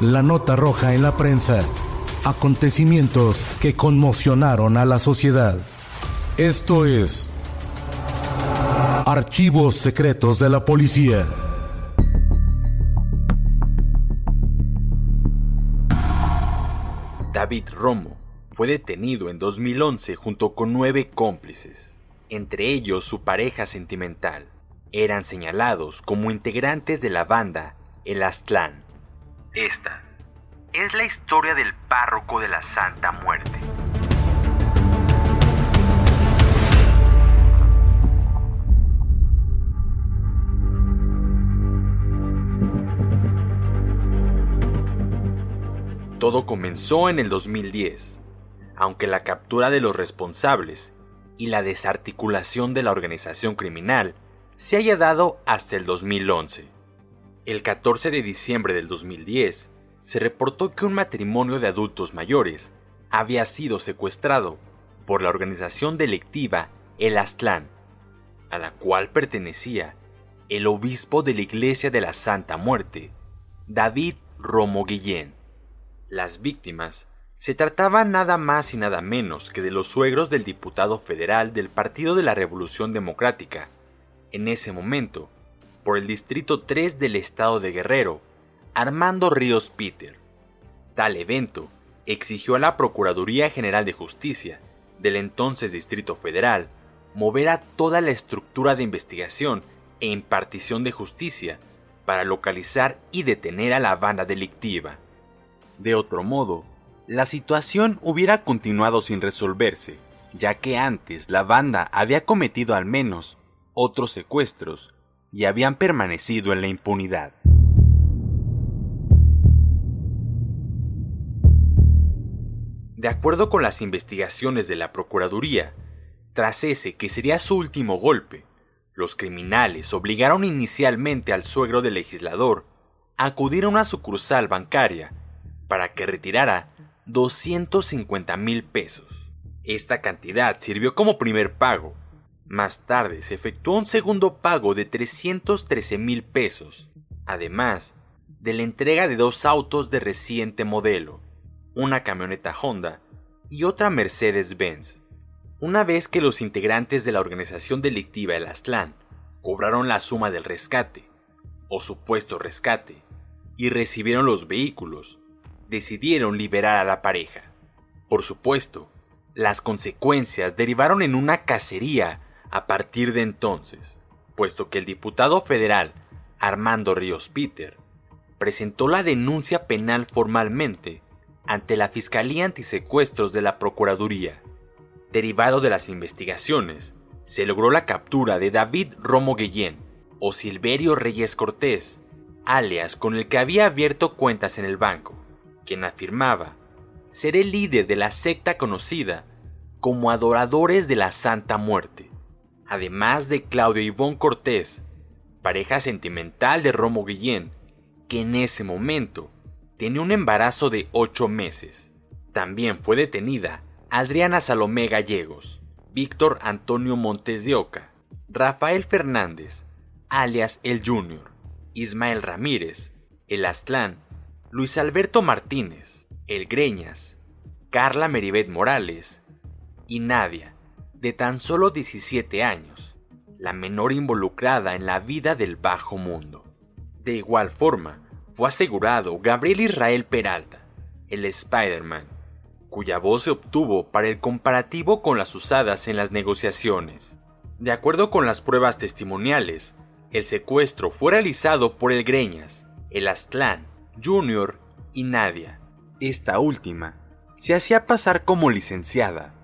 La nota roja en la prensa. Acontecimientos que conmocionaron a la sociedad. Esto es Archivos Secretos de la Policía. David Romo fue detenido en 2011 junto con nueve cómplices, entre ellos su pareja sentimental. Eran señalados como integrantes de la banda El Aztlán. Esta es la historia del párroco de la Santa Muerte. Todo comenzó en el 2010, aunque la captura de los responsables y la desarticulación de la organización criminal se haya dado hasta el 2011. El 14 de diciembre del 2010, se reportó que un matrimonio de adultos mayores había sido secuestrado por la organización delictiva El Aztlán, a la cual pertenecía el obispo de la Iglesia de la Santa Muerte, David Romo Guillén. Las víctimas se trataban nada más y nada menos que de los suegros del diputado federal del Partido de la Revolución Democrática, en ese momento, por el Distrito 3 del Estado de Guerrero, Armando Ríos Peter. Tal evento exigió a la Procuraduría General de Justicia del entonces Distrito Federal mover a toda la estructura de investigación e impartición de justicia para localizar y detener a la banda delictiva. De otro modo, la situación hubiera continuado sin resolverse, ya que antes la banda había cometido al menos otros secuestros y habían permanecido en la impunidad. De acuerdo con las investigaciones de la Procuraduría, tras ese que sería su último golpe, los criminales obligaron inicialmente al suegro del legislador a acudir a una sucursal bancaria para que retirara 250 mil pesos. Esta cantidad sirvió como primer pago. Más tarde se efectuó un segundo pago de 313 mil pesos, además de la entrega de dos autos de reciente modelo, una camioneta Honda y otra Mercedes-Benz. Una vez que los integrantes de la organización delictiva El Aztlán cobraron la suma del rescate, o supuesto rescate, y recibieron los vehículos, decidieron liberar a la pareja. Por supuesto, las consecuencias derivaron en una cacería a partir de entonces, puesto que el diputado federal Armando Ríos Peter presentó la denuncia penal formalmente ante la Fiscalía Antisecuestros de la Procuraduría. Derivado de las investigaciones, se logró la captura de David Romo Guillén o Silverio Reyes Cortés, alias con el que había abierto cuentas en el banco quien afirmaba ser el líder de la secta conocida como Adoradores de la Santa Muerte, además de Claudio Ivón Cortés, pareja sentimental de Romo Guillén, que en ese momento tenía un embarazo de ocho meses. También fue detenida Adriana Salomé Gallegos, Víctor Antonio Montes de Oca, Rafael Fernández, alias El Junior, Ismael Ramírez, El Aztlán Luis Alberto Martínez, El Greñas, Carla Meribet Morales y Nadia, de tan solo 17 años, la menor involucrada en la vida del bajo mundo. De igual forma, fue asegurado Gabriel Israel Peralta, el Spider-Man, cuya voz se obtuvo para el comparativo con las usadas en las negociaciones. De acuerdo con las pruebas testimoniales, el secuestro fue realizado por el Greñas, el Aztlán, Junior y Nadia. Esta última se hacía pasar como licenciada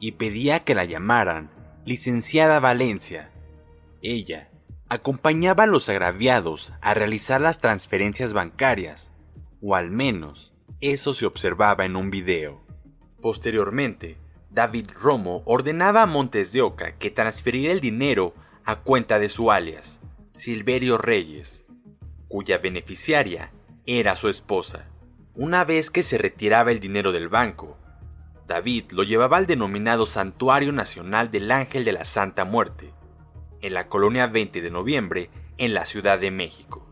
y pedía que la llamaran licenciada Valencia. Ella acompañaba a los agraviados a realizar las transferencias bancarias, o al menos eso se observaba en un video. Posteriormente, David Romo ordenaba a Montes de Oca que transferiera el dinero a cuenta de su alias, Silverio Reyes, cuya beneficiaria era su esposa. Una vez que se retiraba el dinero del banco, David lo llevaba al denominado Santuario Nacional del Ángel de la Santa Muerte, en la colonia 20 de noviembre, en la Ciudad de México,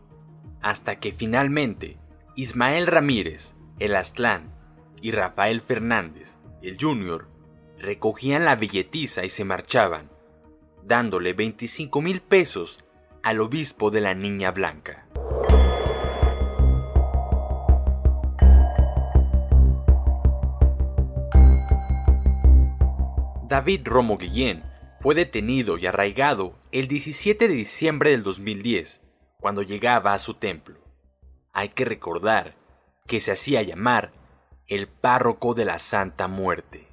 hasta que finalmente Ismael Ramírez, el Aztlán, y Rafael Fernández, el Junior, recogían la billetiza y se marchaban, dándole 25 mil pesos al obispo de la Niña Blanca. David Romo Guillén fue detenido y arraigado el 17 de diciembre del 2010, cuando llegaba a su templo. Hay que recordar que se hacía llamar el párroco de la Santa Muerte.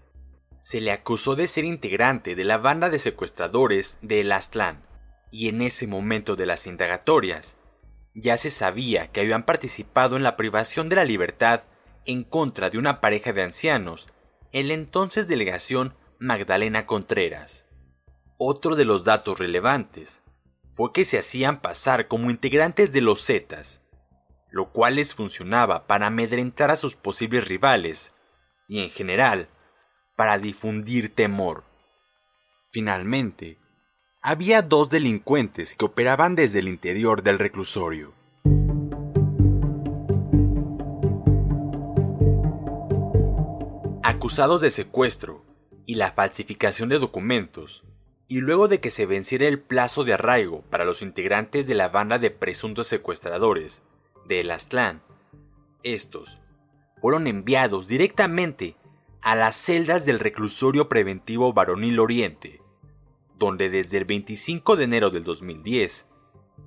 Se le acusó de ser integrante de la banda de secuestradores de El Aztlán, y en ese momento de las indagatorias, ya se sabía que habían participado en la privación de la libertad en contra de una pareja de ancianos en la entonces delegación Magdalena Contreras. Otro de los datos relevantes fue que se hacían pasar como integrantes de los Zetas, lo cual les funcionaba para amedrentar a sus posibles rivales y en general para difundir temor. Finalmente, había dos delincuentes que operaban desde el interior del reclusorio. Acusados de secuestro y la falsificación de documentos, y luego de que se venciera el plazo de arraigo para los integrantes de la banda de presuntos secuestradores de El Aztlán, estos fueron enviados directamente a las celdas del reclusorio preventivo Varonil Oriente, donde desde el 25 de enero del 2010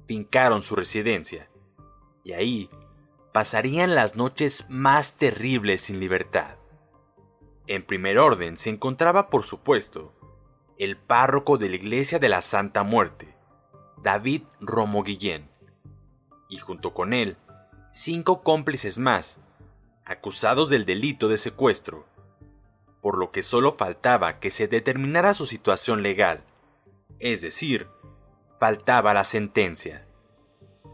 fincaron su residencia, y ahí pasarían las noches más terribles sin libertad. En primer orden se encontraba, por supuesto, el párroco de la Iglesia de la Santa Muerte, David Romo Guillén, y junto con él, cinco cómplices más, acusados del delito de secuestro, por lo que solo faltaba que se determinara su situación legal, es decir, faltaba la sentencia.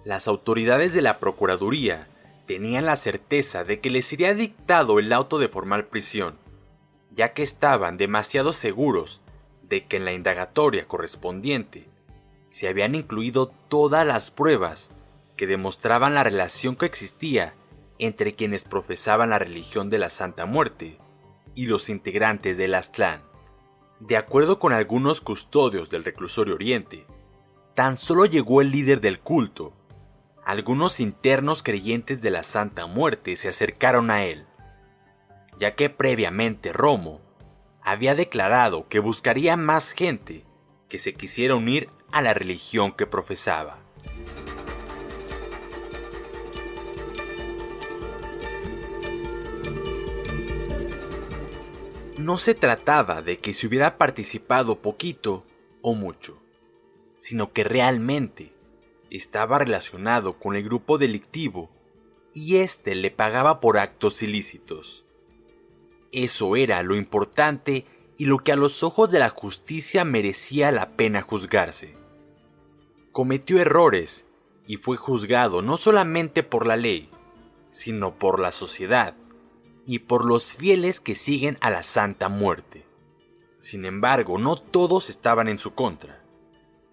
Las autoridades de la Procuraduría tenían la certeza de que les sería dictado el auto de formal prisión, ya que estaban demasiado seguros de que en la indagatoria correspondiente se habían incluido todas las pruebas que demostraban la relación que existía entre quienes profesaban la religión de la Santa Muerte y los integrantes del Aztlán. De acuerdo con algunos custodios del reclusorio Oriente, tan solo llegó el líder del culto. Algunos internos creyentes de la Santa Muerte se acercaron a él ya que previamente Romo había declarado que buscaría más gente que se quisiera unir a la religión que profesaba. No se trataba de que se hubiera participado poquito o mucho, sino que realmente estaba relacionado con el grupo delictivo y éste le pagaba por actos ilícitos. Eso era lo importante y lo que a los ojos de la justicia merecía la pena juzgarse. Cometió errores y fue juzgado no solamente por la ley, sino por la sociedad y por los fieles que siguen a la Santa Muerte. Sin embargo, no todos estaban en su contra,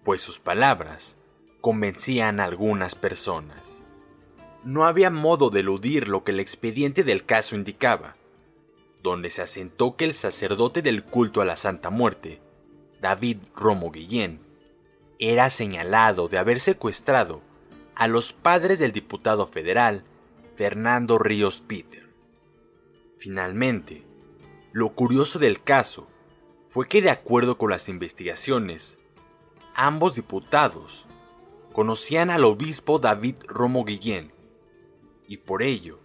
pues sus palabras convencían a algunas personas. No había modo de eludir lo que el expediente del caso indicaba, donde se asentó que el sacerdote del culto a la Santa Muerte David Romo Guillén, era señalado de haber secuestrado a los padres del diputado federal Fernando Ríos Peter. Finalmente, lo curioso del caso fue que de acuerdo con las investigaciones, ambos diputados conocían al obispo David Romo Guillén y por ello,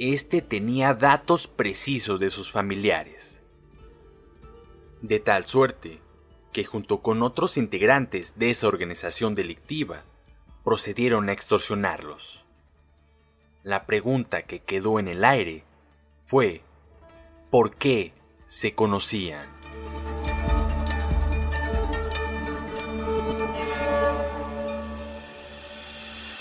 éste tenía datos precisos de sus familiares. De tal suerte que junto con otros integrantes de esa organización delictiva, procedieron a extorsionarlos. La pregunta que quedó en el aire fue, ¿por qué se conocían?